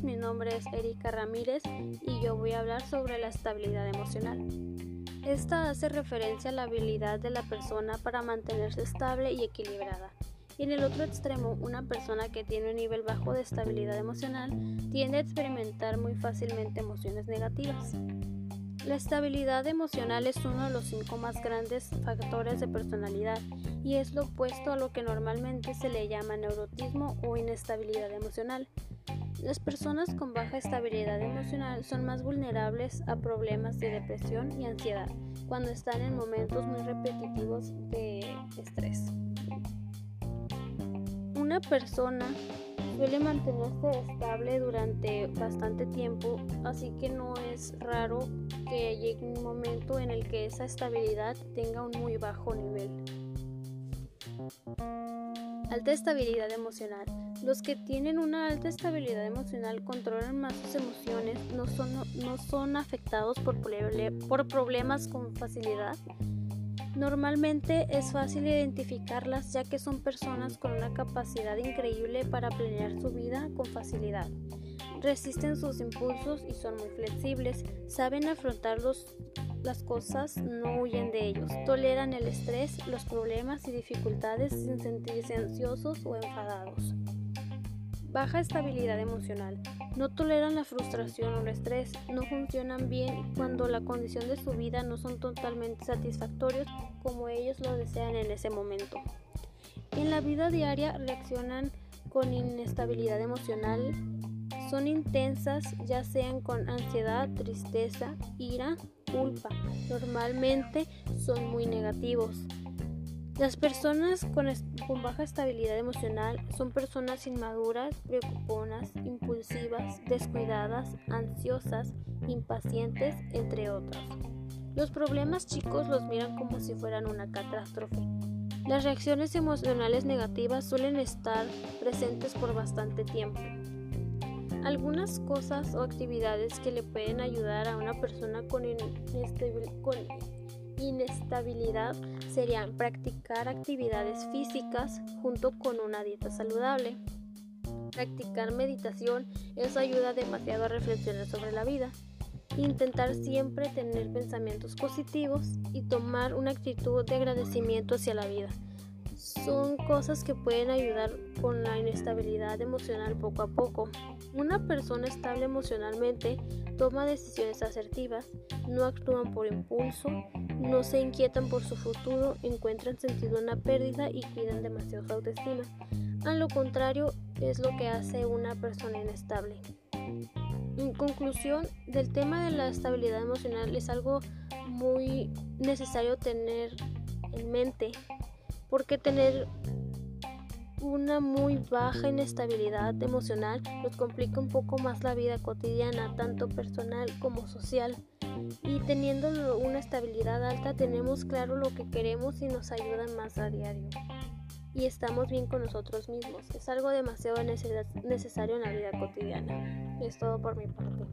es Erika Ramírez y yo voy a hablar sobre la estabilidad emocional. Esta hace referencia a la habilidad de la persona para mantenerse estable y equilibrada. Y en el otro extremo, una persona que tiene un nivel bajo de estabilidad emocional tiende a experimentar muy fácilmente emociones negativas. La estabilidad emocional es uno de los cinco más grandes factores de personalidad y es lo opuesto a lo que normalmente se le llama neurotismo o inestabilidad emocional. Las personas con baja estabilidad emocional son más vulnerables a problemas de depresión y ansiedad cuando están en momentos muy repetitivos de estrés. Una persona suele mantenerse estable durante bastante tiempo, así que no es raro que llegue un momento en el que esa estabilidad tenga un muy bajo nivel. Alta estabilidad emocional. Los que tienen una alta estabilidad emocional controlan más sus emociones, no son, no son afectados por, por problemas con facilidad Normalmente es fácil identificarlas ya que son personas con una capacidad increíble para planear su vida con facilidad. Resisten sus impulsos y son muy flexibles, saben afrontar las cosas, no huyen de ellos, toleran el estrés, los problemas y dificultades sin sentirse ansiosos o enfadados. Baja estabilidad emocional. No toleran la frustración o el estrés, no funcionan bien cuando la condición de su vida no son totalmente satisfactorios como ellos lo desean en ese momento. En la vida diaria reaccionan con inestabilidad emocional, son intensas ya sean con ansiedad, tristeza, ira, culpa. Normalmente son muy negativos. Las personas con, baja estabilidad emocional son personas inmaduras, preocuponas, impulsivas, descuidadas, ansiosas, impacientes, entre otros. Los problemas chicos los miran como si fueran una catástrofe. Las reacciones emocionales negativas suelen estar presentes por bastante tiempo. Algunas cosas o actividades que le pueden ayudar a una persona con, inestabilidad serían practicar actividades físicas junto con una dieta saludable. Practicar meditación, eso ayuda demasiado a reflexionar sobre la vida. Intentar siempre tener pensamientos positivos y tomar una actitud de agradecimiento hacia la vida son cosas que pueden ayudar con la inestabilidad emocional poco a poco. Una persona estable emocionalmente toma decisiones asertivas, no actúan por impulso, no se inquietan por su futuro, encuentran sentido en la pérdida y cuidan demasiado autoestima. A lo contrario, es lo que hace una persona inestable. En conclusión, del tema de la estabilidad emocional es algo muy necesario tener en mente porque tener una muy baja inestabilidad emocional nos complica un poco más la vida cotidiana, tanto personal como social. Y teniendo una estabilidad alta tenemos claro lo que queremos y nos ayudan más a diario. Y estamos bien con nosotros mismos. Es algo demasiado necesario en la vida cotidiana. Es todo por mi parte.